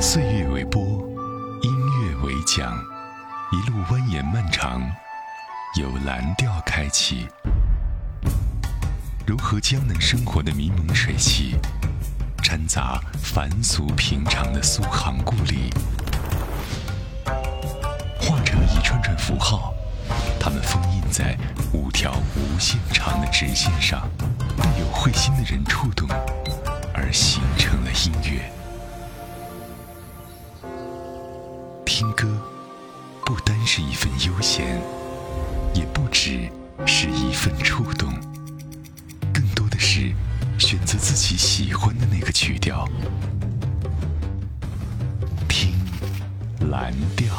岁月为波，音乐为桨，一路蜿蜒漫长，由蓝调开启。柔和江南生活的迷蒙水汽，掺杂凡俗平常的苏杭故里，化成一串串符号，它们封印在五条无限长的直线上，被有慧心的人触动，而形成了音乐。听歌，不单是一份悠闲，也不只是一份触动，更多的是选择自己喜欢的那个曲调，听蓝调。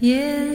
月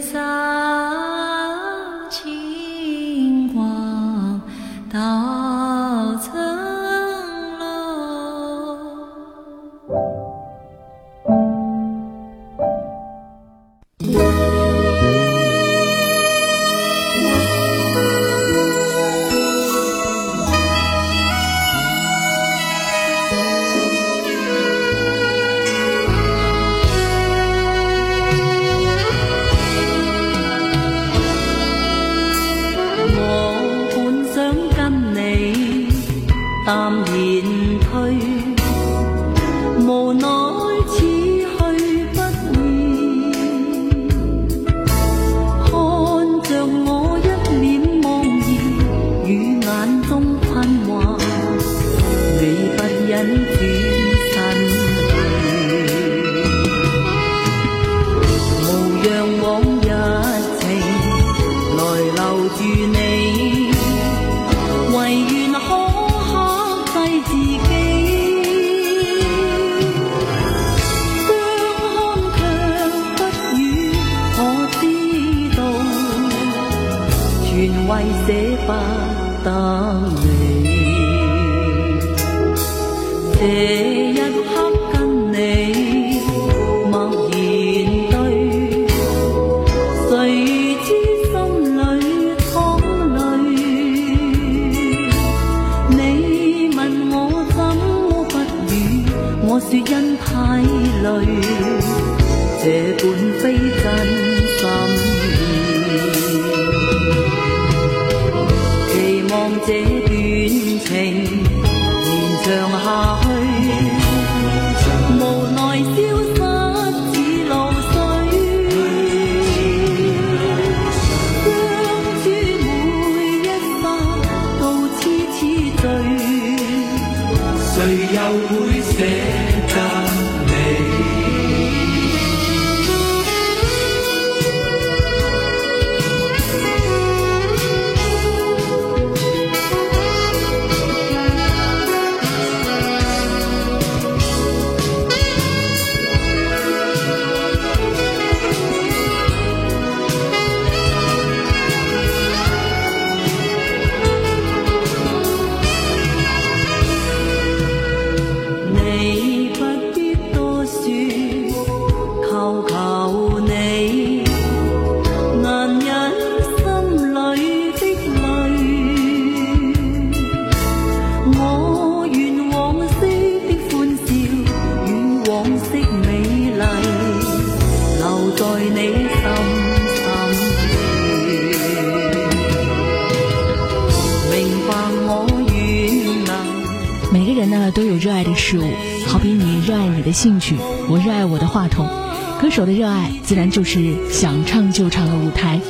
手的热爱自然就是想唱就唱的舞台。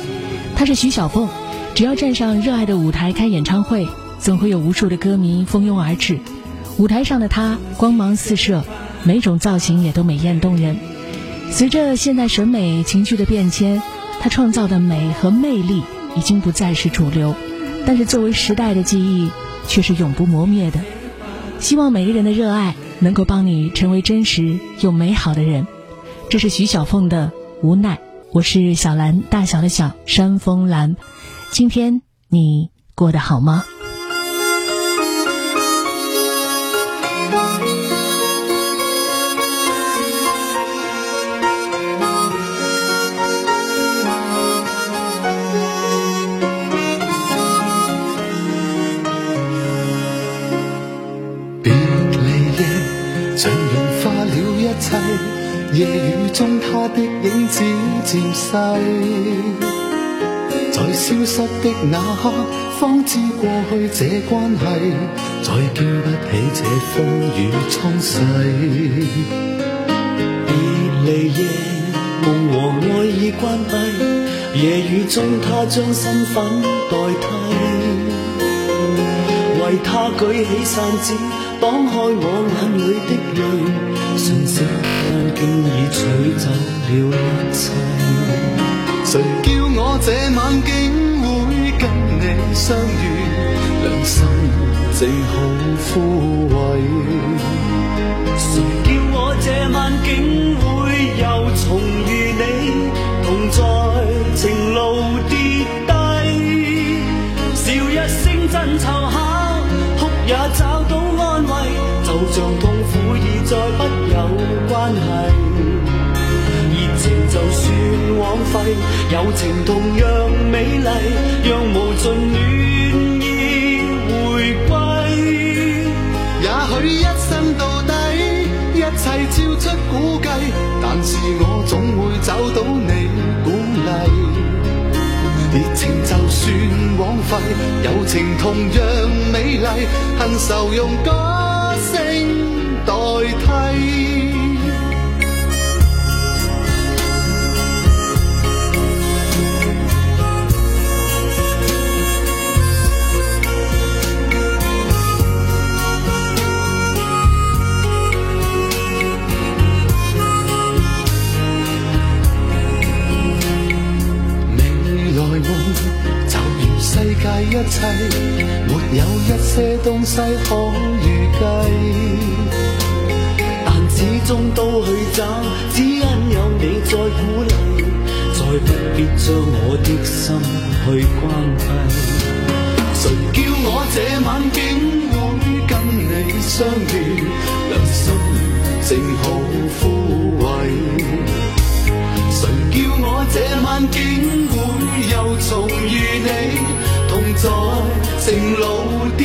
他是徐小凤，只要站上热爱的舞台开演唱会，总会有无数的歌迷蜂拥而至。舞台上的她光芒四射，每种造型也都美艳动人。随着现代审美情绪的变迁，她创造的美和魅力已经不再是主流，但是作为时代的记忆，却是永不磨灭的。希望每个人的热爱能够帮你成为真实又美好的人。这是徐小凤的无奈。我是小兰，大小的小，山峰兰。今天你过得好吗？影子渐逝，在消失的那刻，方知过去这关系再经不起这风雨冲洗。别离夜，梦和爱已关闭，夜雨中他将身份代替。为他举起伞子，挡开我眼里的泪，瞬息间竟已取走了一切。谁叫我这晚竟会跟你相遇，良心正好枯萎。谁叫我这晚竟会又重遇你，同在情路跌低，笑一声真凑巧。哭也找到安慰，就像痛苦已再不有关系。热情就算枉费，友情同样美丽，让无尽暖意回归。也许一生到底，一切超出估计，但是我总会找到你鼓励。热情就算枉费，友情同样美丽，恨愁用歌声代替未来梦就如世界一切没有一些东西可预计中都去找，只因有你在鼓励，再不必将我的心去关闭。谁叫我这晚竟会跟你相遇，良心正好枯萎。谁叫我这晚竟会又重遇你？同在情路跌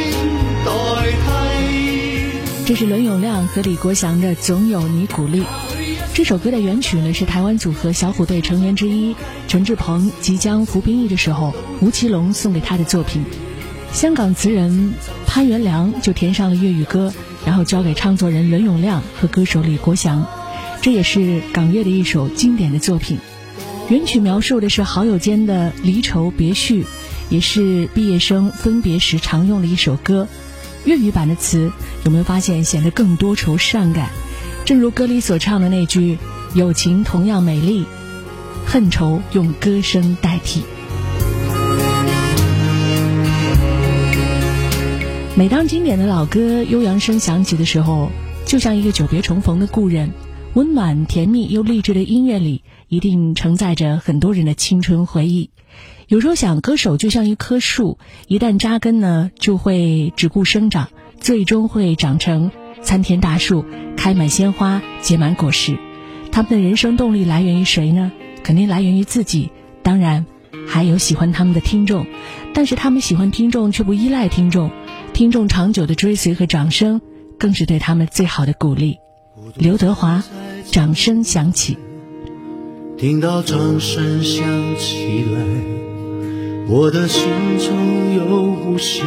这是伦永亮和李国祥的《总有你鼓励》。这首歌的原曲呢，是台湾组合小虎队成员之一陈志朋即将服兵役的时候，吴奇隆送给他的作品。香港词人潘元良就填上了粤语歌，然后交给唱作人伦永亮和歌手李国祥。这也是港乐的一首经典的作品。原曲描述的是好友间的离愁别绪，也是毕业生分别时常用的一首歌。粤语版的词有没有发现显得更多愁善感？正如歌里所唱的那句：“友情同样美丽，恨愁用歌声代替。”每当经典的老歌悠扬声响起的时候，就像一个久别重逢的故人。温暖、甜蜜又励志的音乐里，一定承载着很多人的青春回忆。有时候想，歌手就像一棵树，一旦扎根呢，就会只顾生长，最终会长成参天大树，开满鲜花，结满果实。他们的人生动力来源于谁呢？肯定来源于自己，当然还有喜欢他们的听众。但是他们喜欢听众，却不依赖听众。听众长久的追随和掌声，更是对他们最好的鼓励。刘德华。掌声响起，听到掌声响起来，我的心中有无限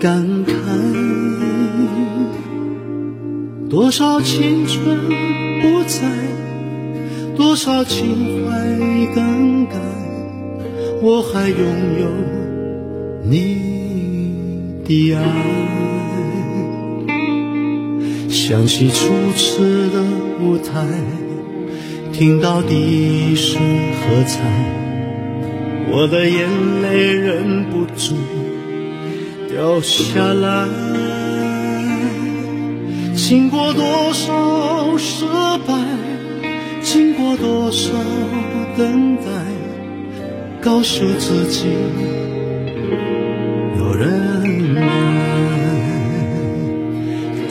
感慨。多少青春不在，多少情怀更改，我还拥有你的爱。想起初次的舞台听到第一声喝彩我的眼泪忍不住掉下来经过多少失败经过多少等待告诉自己有人爱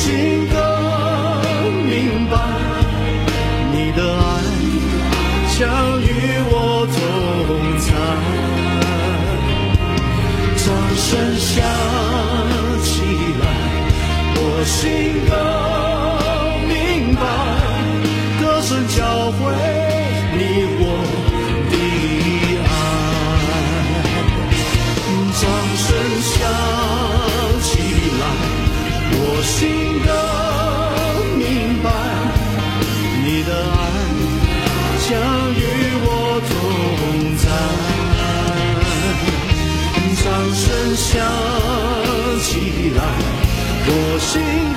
心更明白你的爱将与我同在掌声响起来我心想起来我心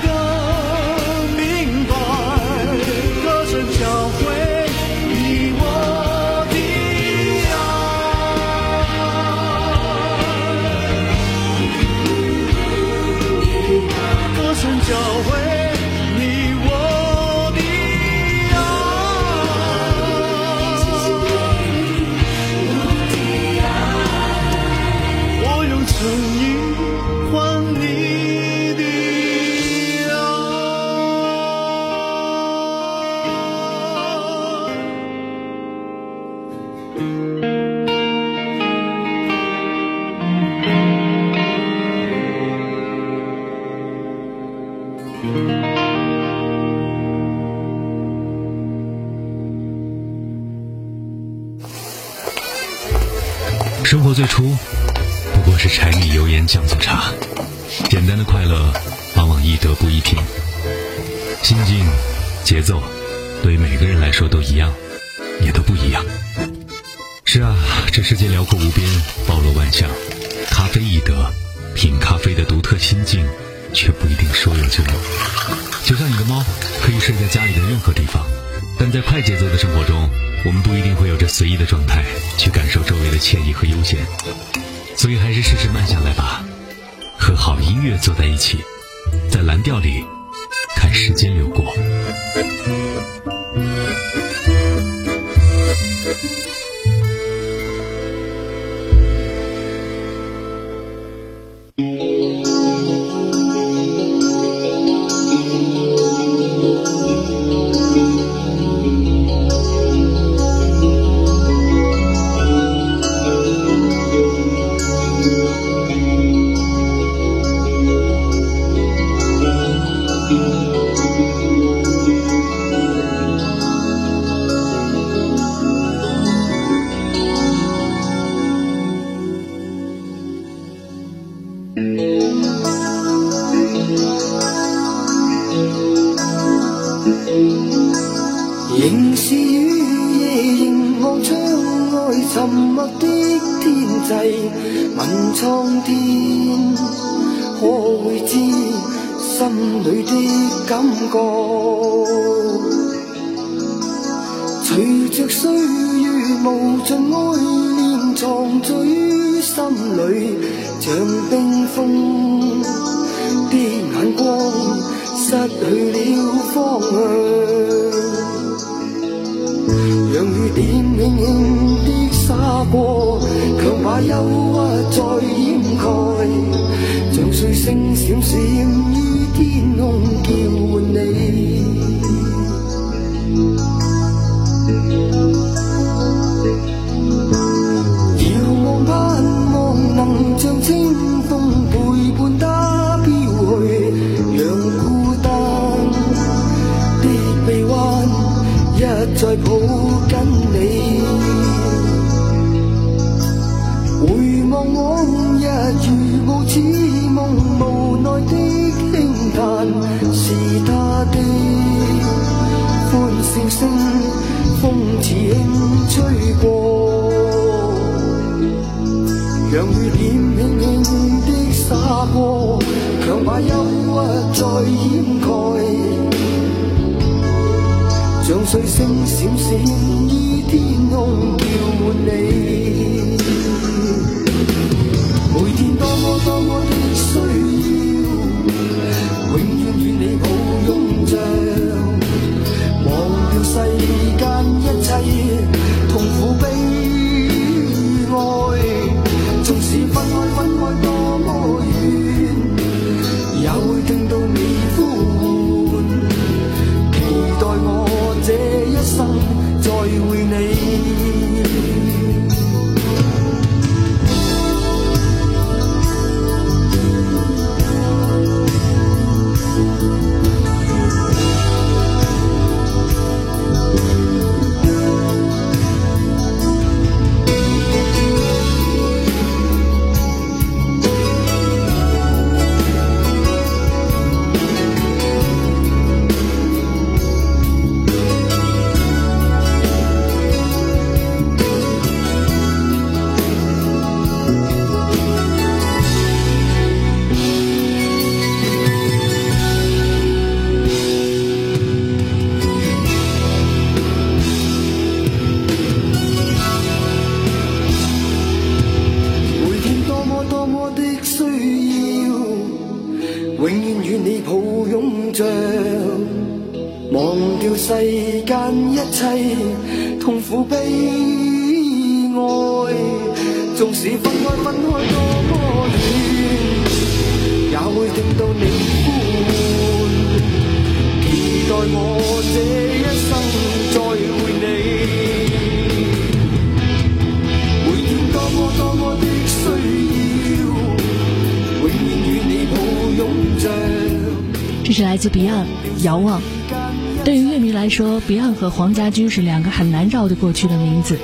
和悠闲，所以还是试试慢下来吧。和好音乐坐在一起，在蓝调里看时间。掩盖，像水星闪闪于天空，叫唤你。是来自 Beyond《遥望》。对于乐迷来说，Beyond 和黄家驹是两个很难绕得过去的名字。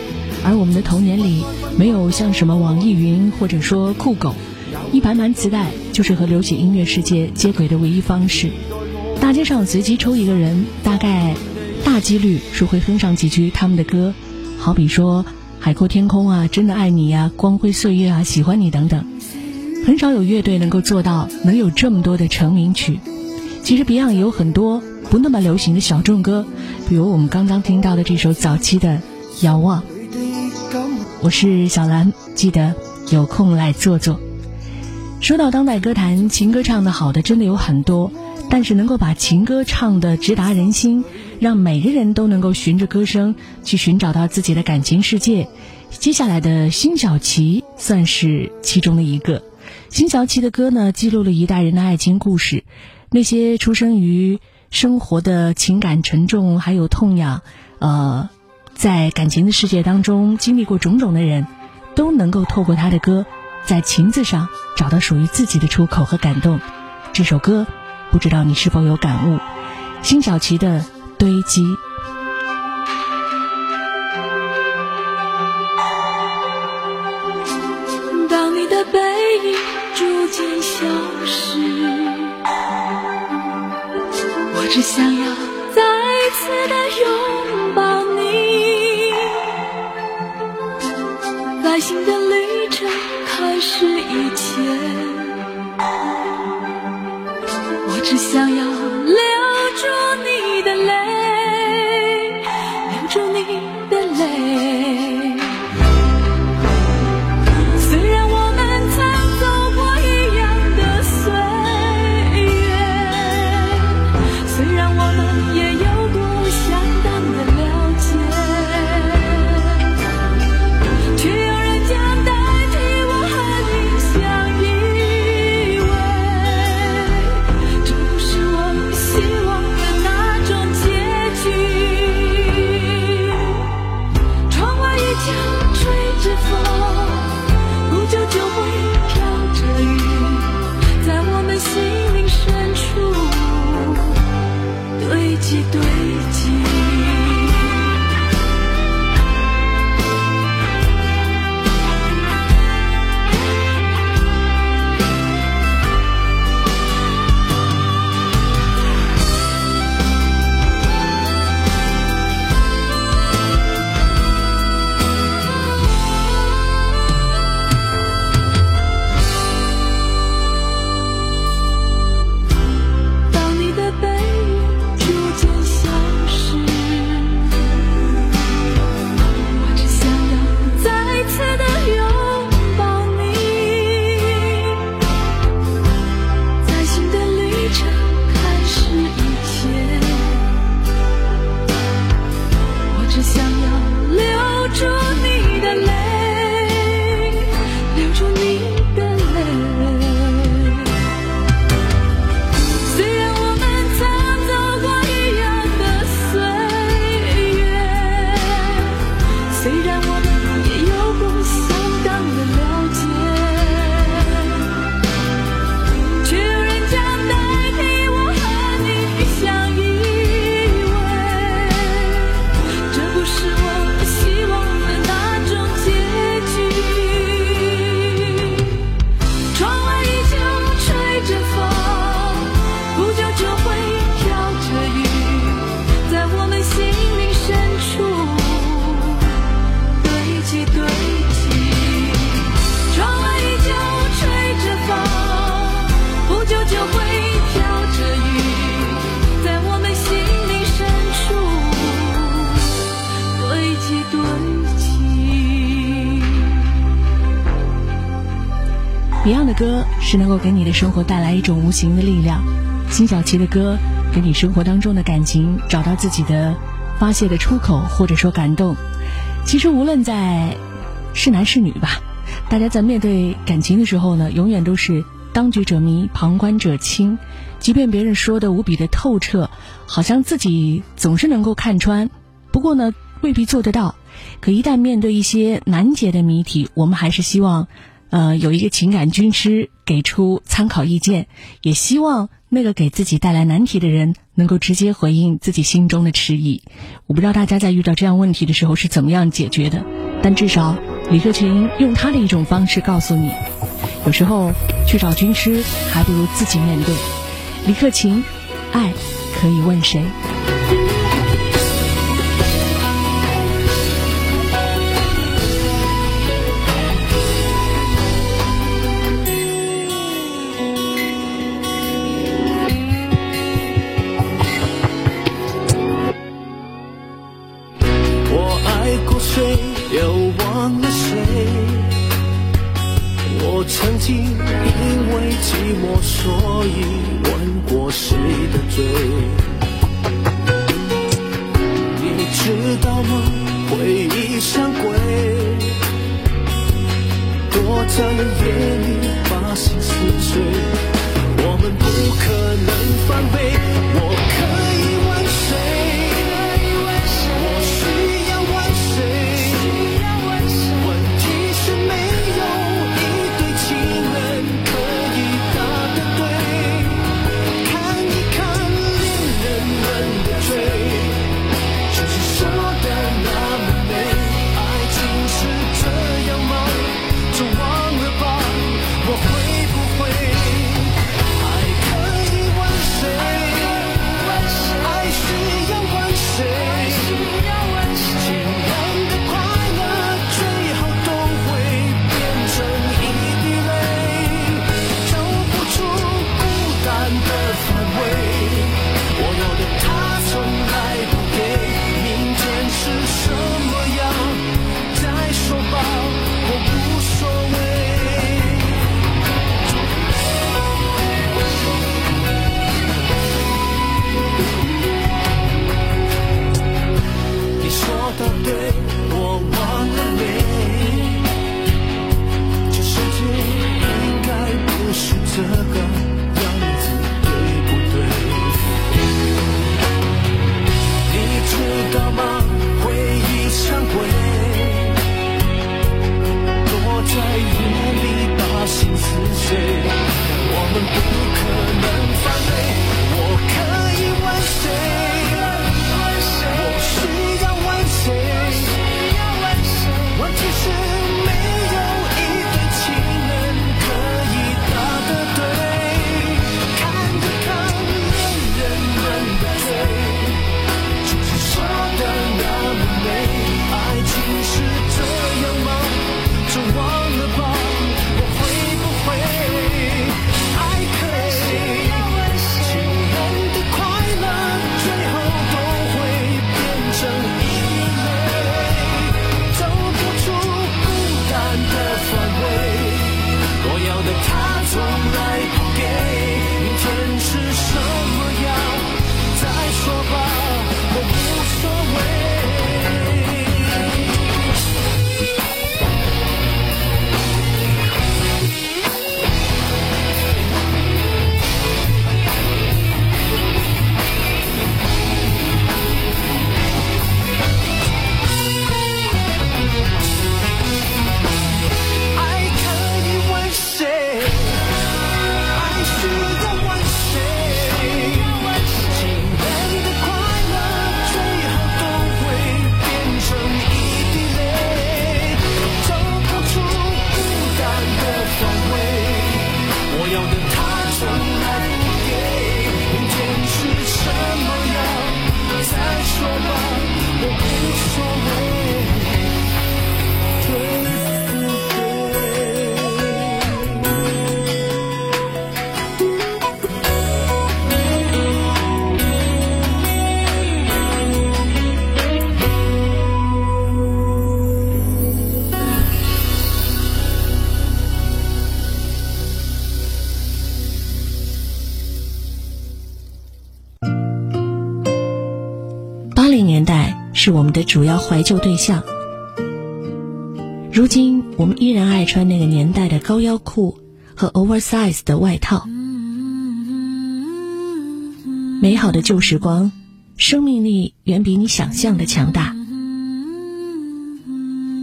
而我们的童年里，没有像什么网易云或者说酷狗，一盘盘磁带就是和流行音乐世界接轨的唯一方式。大街上随机抽一个人，大概大几率是会哼上几句他们的歌，好比说《海阔天空》啊，《真的爱你》啊，《光辉岁月》啊，《喜欢你》等等。很少有乐队能够做到能有这么多的成名曲。其实 Beyond 也有很多不那么流行的小众歌，比如我们刚刚听到的这首早期的《遥望》。我是小兰，记得有空来坐坐。说到当代歌坛，情歌唱得好的真的有很多，但是能够把情歌唱得直达人心，让每个人都能够循着歌声去寻找到自己的感情世界。接下来的辛晓琪算是其中的一个。辛晓琪的歌呢，记录了一代人的爱情故事，那些出生于生活的情感沉重还有痛痒，呃。在感情的世界当中经历过种种的人，都能够透过他的歌，在情字上找到属于自己的出口和感动。这首歌，不知道你是否有感悟？辛晓琪的《堆积》。当你的背影逐渐消失，只想要再次的拥抱你，在新的旅程开始以前，我只想要留住是能够给你的生活带来一种无形的力量，辛晓琪的歌给你生活当中的感情找到自己的发泄的出口，或者说感动。其实无论在是男是女吧，大家在面对感情的时候呢，永远都是当局者迷，旁观者清。即便别人说的无比的透彻，好像自己总是能够看穿，不过呢，未必做得到。可一旦面对一些难解的谜题，我们还是希望，呃，有一个情感军师给出参考意见，也希望那个给自己带来难题的人能够直接回应自己心中的迟疑。我不知道大家在遇到这样问题的时候是怎么样解决的，但至少李克勤用他的一种方式告诉你，有时候去找军师，还不如自己面对。李克勤，爱可以问谁？主要怀旧对象。如今，我们依然爱穿那个年代的高腰裤和 oversize 的外套。美好的旧时光，生命力远比你想象的强大。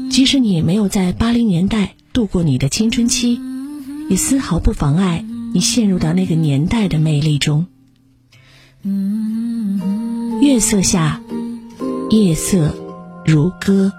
即使你没有在八零年代度过你的青春期，也丝毫不妨碍你陷入到那个年代的魅力中。月色下，夜色如歌。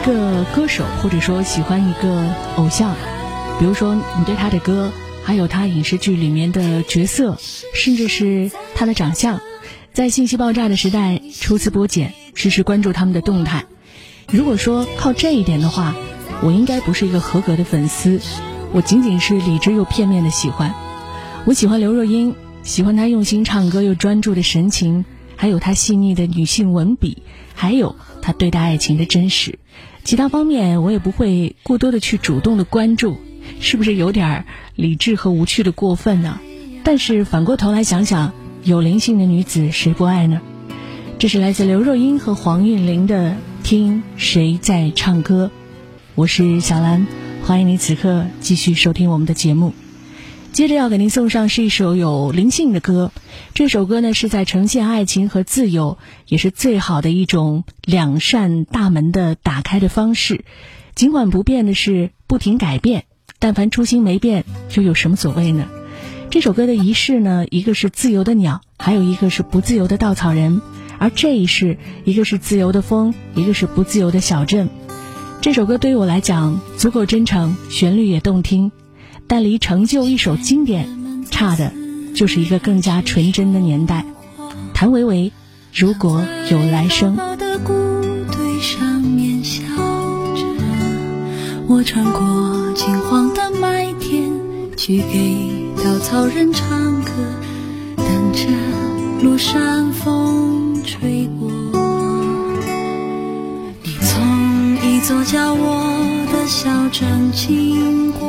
一个歌手，或者说喜欢一个偶像？比如说，你对他的歌，还有他影视剧里面的角色，甚至是他的长相，在信息爆炸的时代，抽丝剥茧，时时关注他们的动态。如果说靠这一点的话，我应该不是一个合格的粉丝，我仅仅是理智又片面的喜欢。我喜欢刘若英，喜欢她用心唱歌又专注的神情，还有她细腻的女性文笔，还有她对待爱情的真实。其他方面我也不会过多的去主动的关注，是不是有点儿理智和无趣的过分呢？但是反过头来想想，有灵性的女子谁不爱呢？这是来自刘若英和黄韵玲的《听谁在唱歌》，我是小兰，欢迎你此刻继续收听我们的节目。接着要给您送上是一首有灵性的歌，这首歌呢是在呈现爱情和自由，也是最好的一种两扇大门的打开的方式。尽管不变的是不停改变，但凡初心没变，又有什么所谓呢？这首歌的仪式呢，一个是自由的鸟，还有一个是不自由的稻草人，而这一世，一个是自由的风，一个是不自由的小镇。这首歌对于我来讲足够真诚，旋律也动听。但离成就一首经典，差的就是一个更加纯真的年代。谭维维，如果有来生。的谷堆上面笑着，我穿过金黄的麦田，去给稻草人唱歌，等着落山风吹过。你从一座叫我的小镇经过，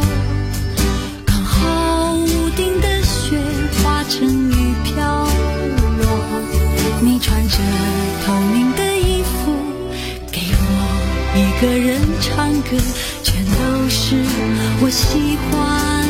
成雨飘落，你穿着透明的衣服，给我一个人唱歌，全都是我喜欢。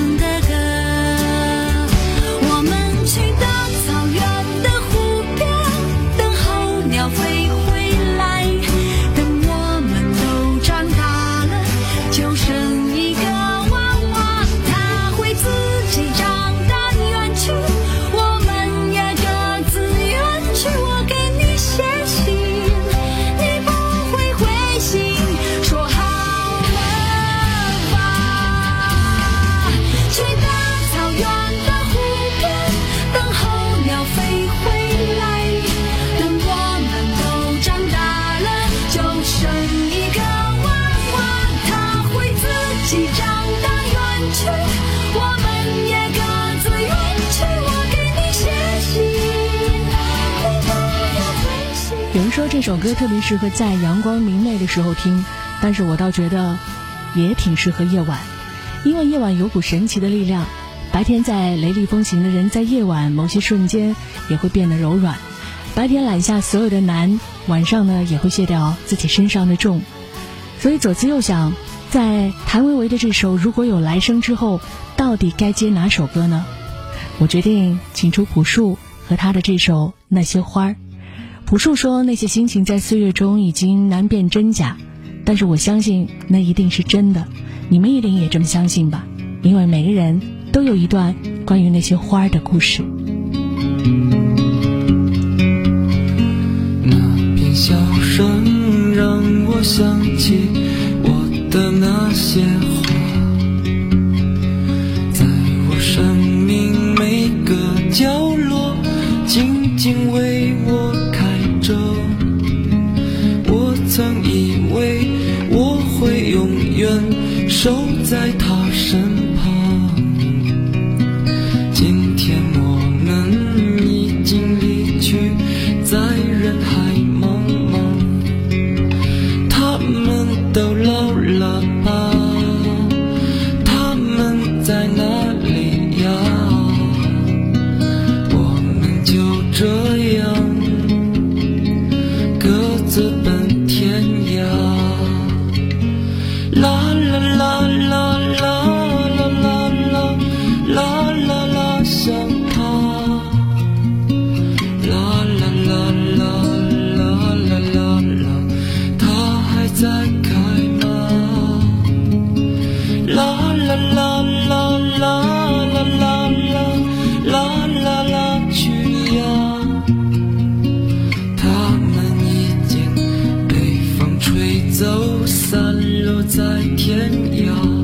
这首歌特别适合在阳光明媚的时候听，但是我倒觉得也挺适合夜晚，因为夜晚有股神奇的力量。白天在雷厉风行的人，在夜晚某些瞬间也会变得柔软。白天揽下所有的难，晚上呢也会卸掉自己身上的重。所以左思右想，在谭维维的这首《如果有来生》之后，到底该接哪首歌呢？我决定请出朴树和他的这首《那些花儿》。朴树说：“那些心情在岁月中已经难辨真假，但是我相信那一定是真的。你们一定也这么相信吧？因为每个人都有一段关于那些花儿的故事。那片笑声让我想起我的那些花，在我生命每个角在吹走散落在天涯。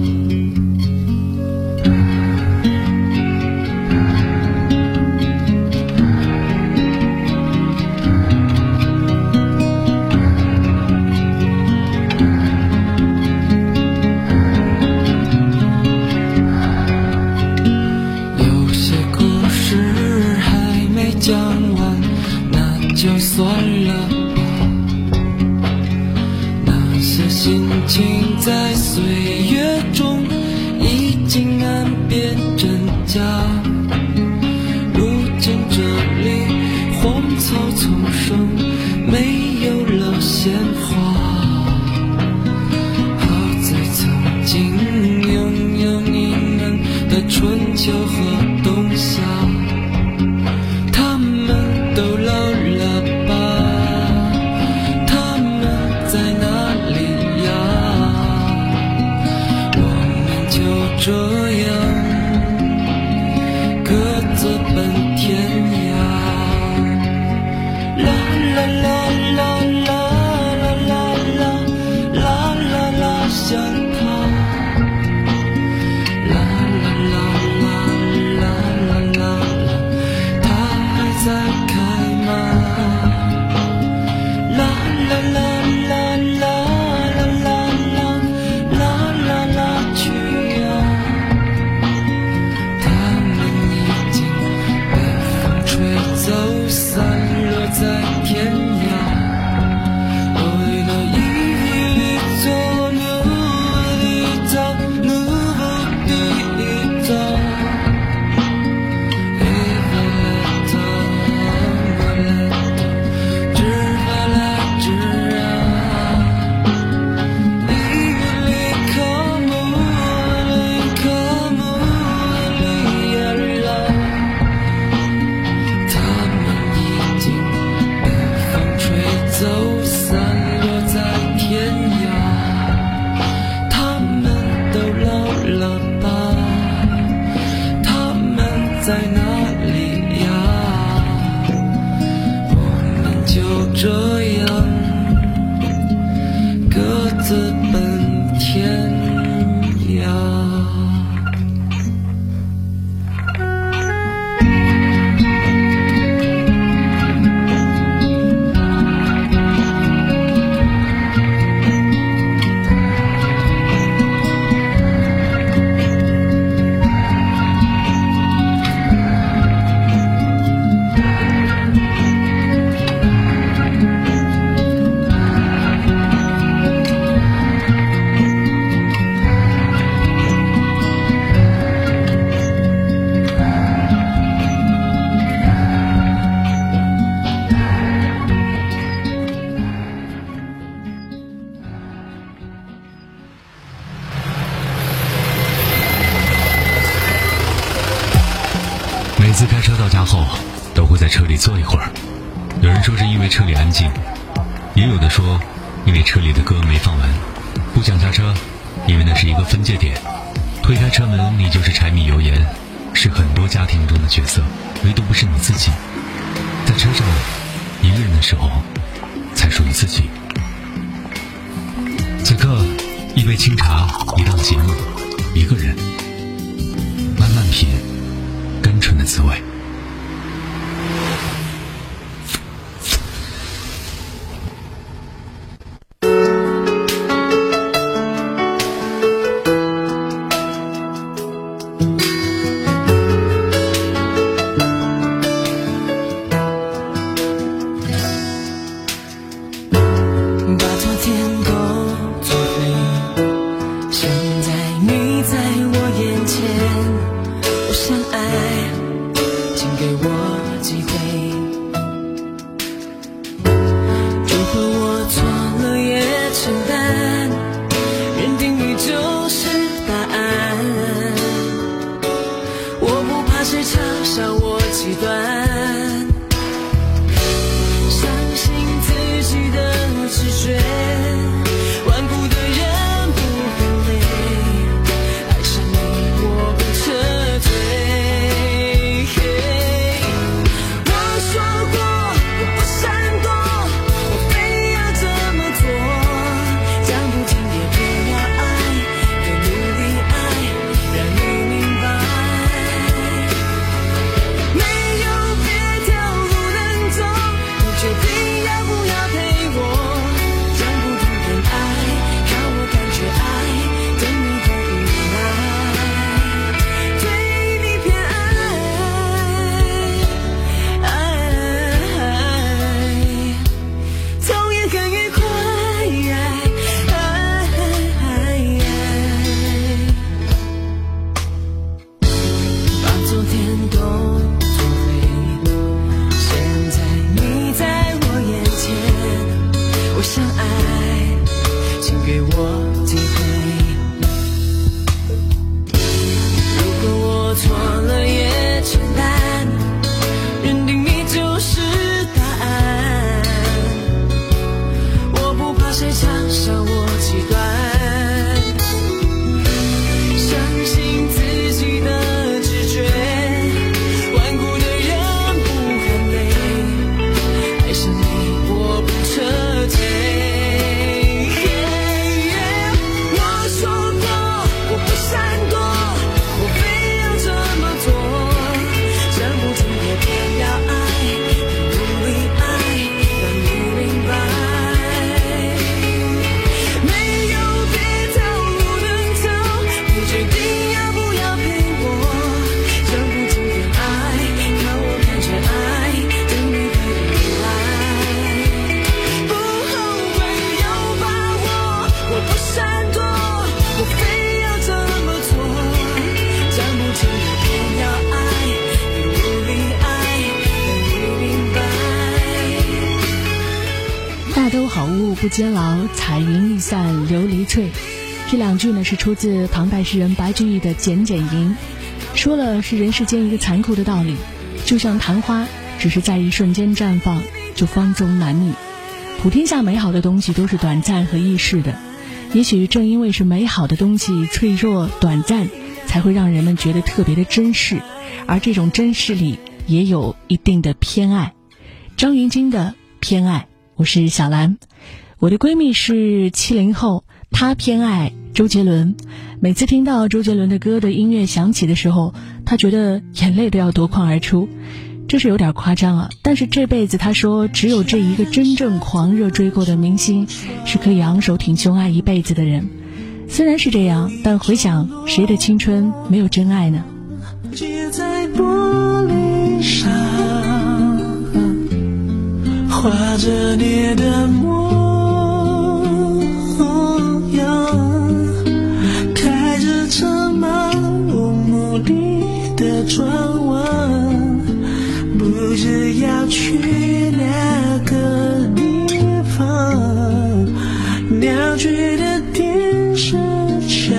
柴米油盐是很多家庭中的角色唯独不是你自己。在车上一个人的时候才属于自己。此刻一杯清茶一档节目一个人慢慢品甘醇的滋味。自唐代诗人白居易的《简简吟》，说了是人世间一个残酷的道理，就像昙花，只是在一瞬间绽放，就芳踪难觅。普天下美好的东西都是短暂和易逝的，也许正因为是美好的东西脆弱短暂，才会让人们觉得特别的珍视，而这种珍视里也有一定的偏爱。张芸京的偏爱，我是小兰，我的闺蜜是七零后，他偏爱周杰伦。每次听到周杰伦的歌的音乐响起的时候，他觉得眼泪都要夺眶而出。这是有点夸张啊，但是这辈子他说，只有这一个真正狂热追过的明星，是可以昂首挺胸爱一辈子的人。虽然是这样，但回想谁的青春没有真爱呢？结在玻璃上，画着你的模转弯，不知要去哪个地方，鸟居的电视墙。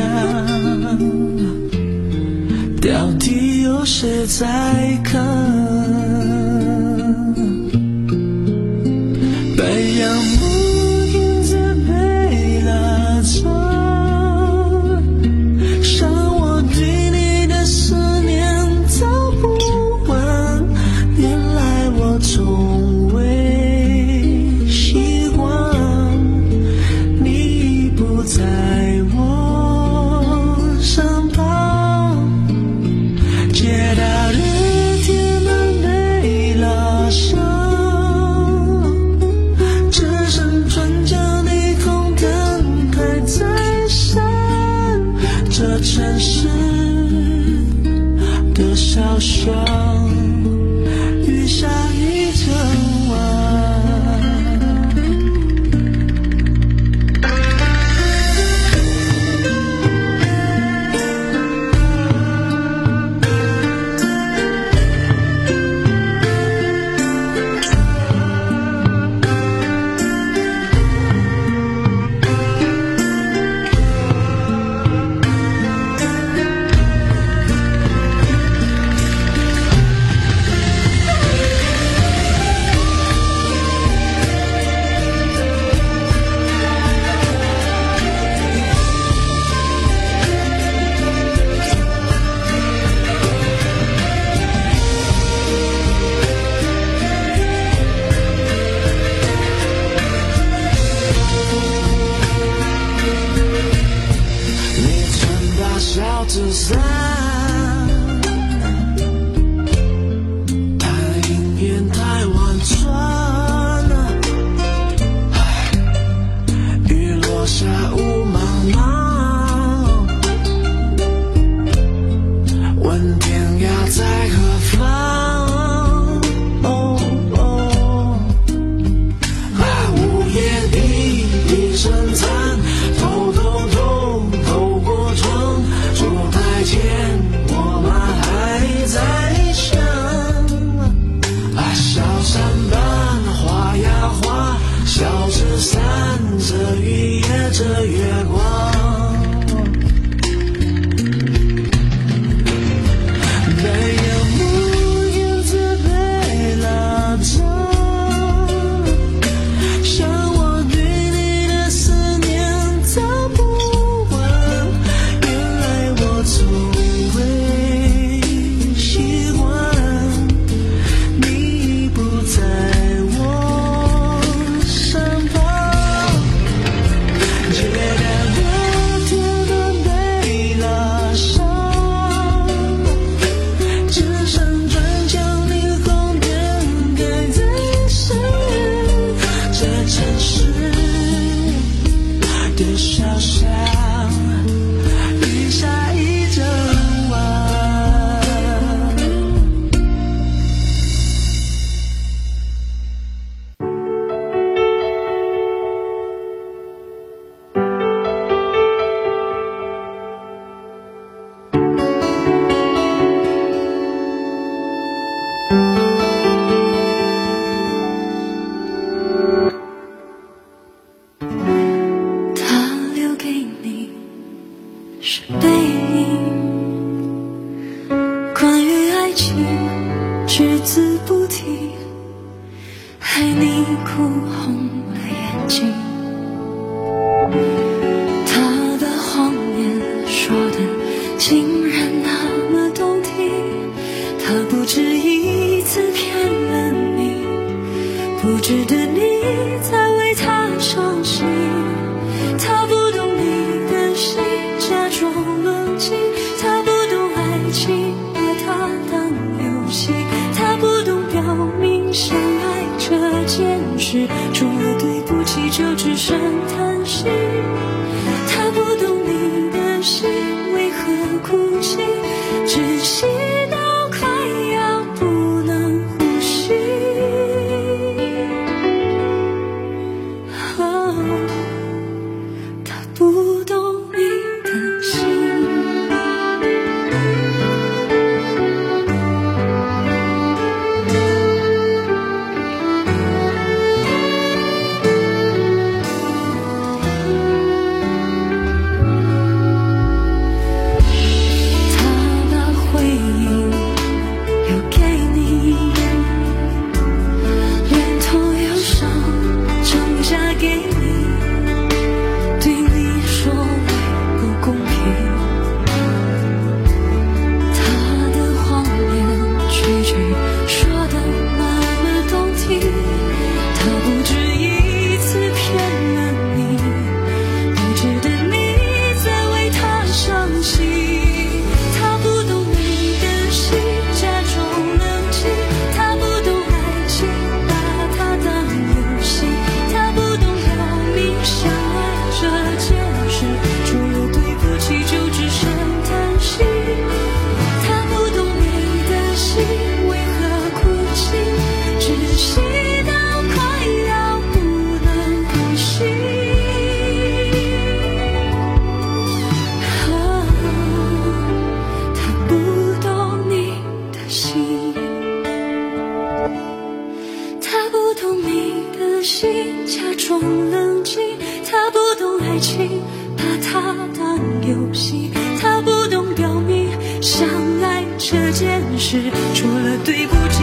到底有谁在看？小他不懂表明相爱这件事，除了对不起就只剩叹息。心，假装冷静。他不懂爱情，把它当游戏。他不懂表明相爱这件事，除了对不起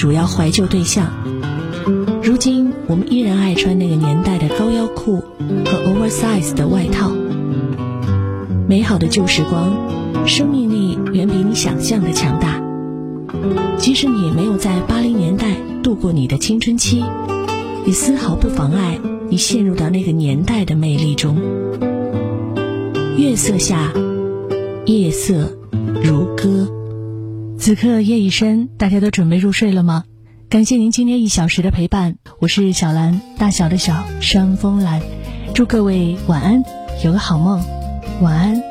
主要怀旧对象，如今我们依然爱穿那个年代的高腰裤和 oversize 的外套。美好的旧时光，生命力远比你想象的强大。即使你没有在八零年代度过你的青春期，也丝毫不妨碍你陷入到那个年代的魅力中。月色下，夜色如歌。此刻夜已深，大家都准备入睡了吗？感谢您今天一小时的陪伴，我是小兰，大小的小，山峰兰，祝各位晚安，有个好梦，晚安，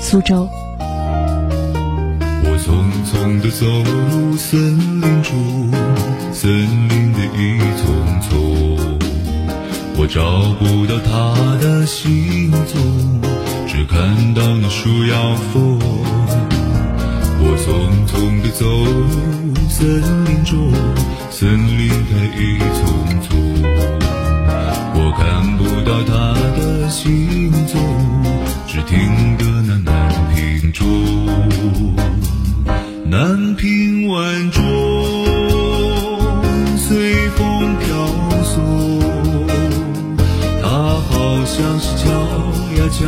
苏州。我匆匆地走入森林中，森林的一丛丛，我找不到他的行踪，只看到那树摇风。我匆匆地走入森林中，森林它一丛丛，我看不到它的行踪，只听得那南屏钟，南屏晚钟随风飘送，它好像是敲呀敲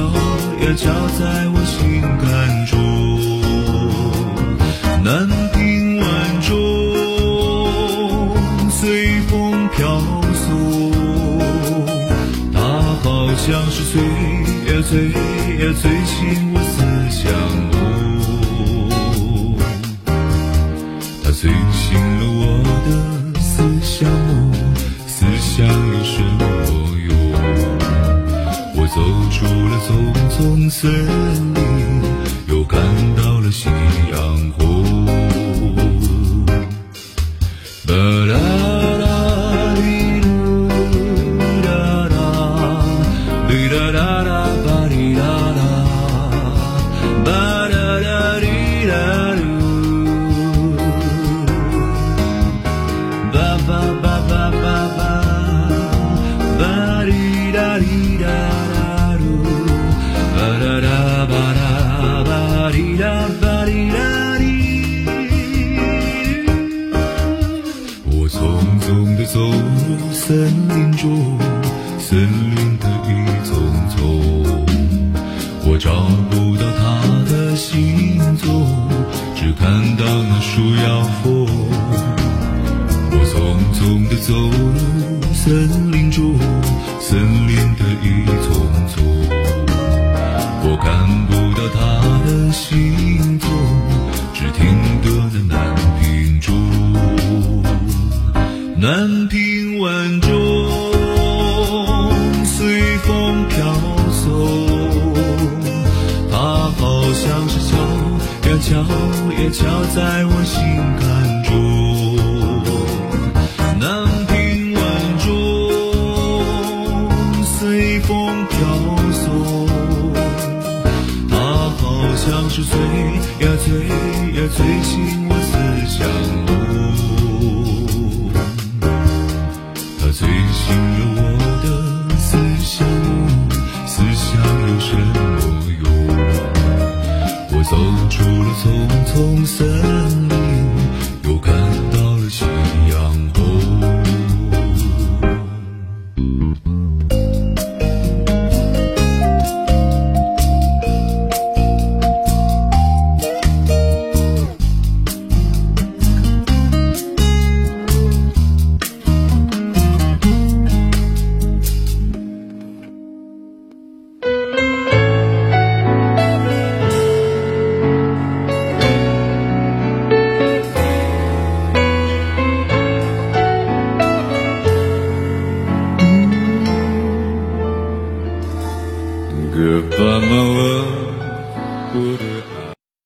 呀敲在我心坎呀催呀催醒我思乡梦。它醉醒了我的思乡梦，思乡有什么用。我走出了丛丛森林，我找不到他的行踪，只看到那树摇风。我匆匆地走入森林中，森林的一丛丛，我看不到他的行踪，敲在我心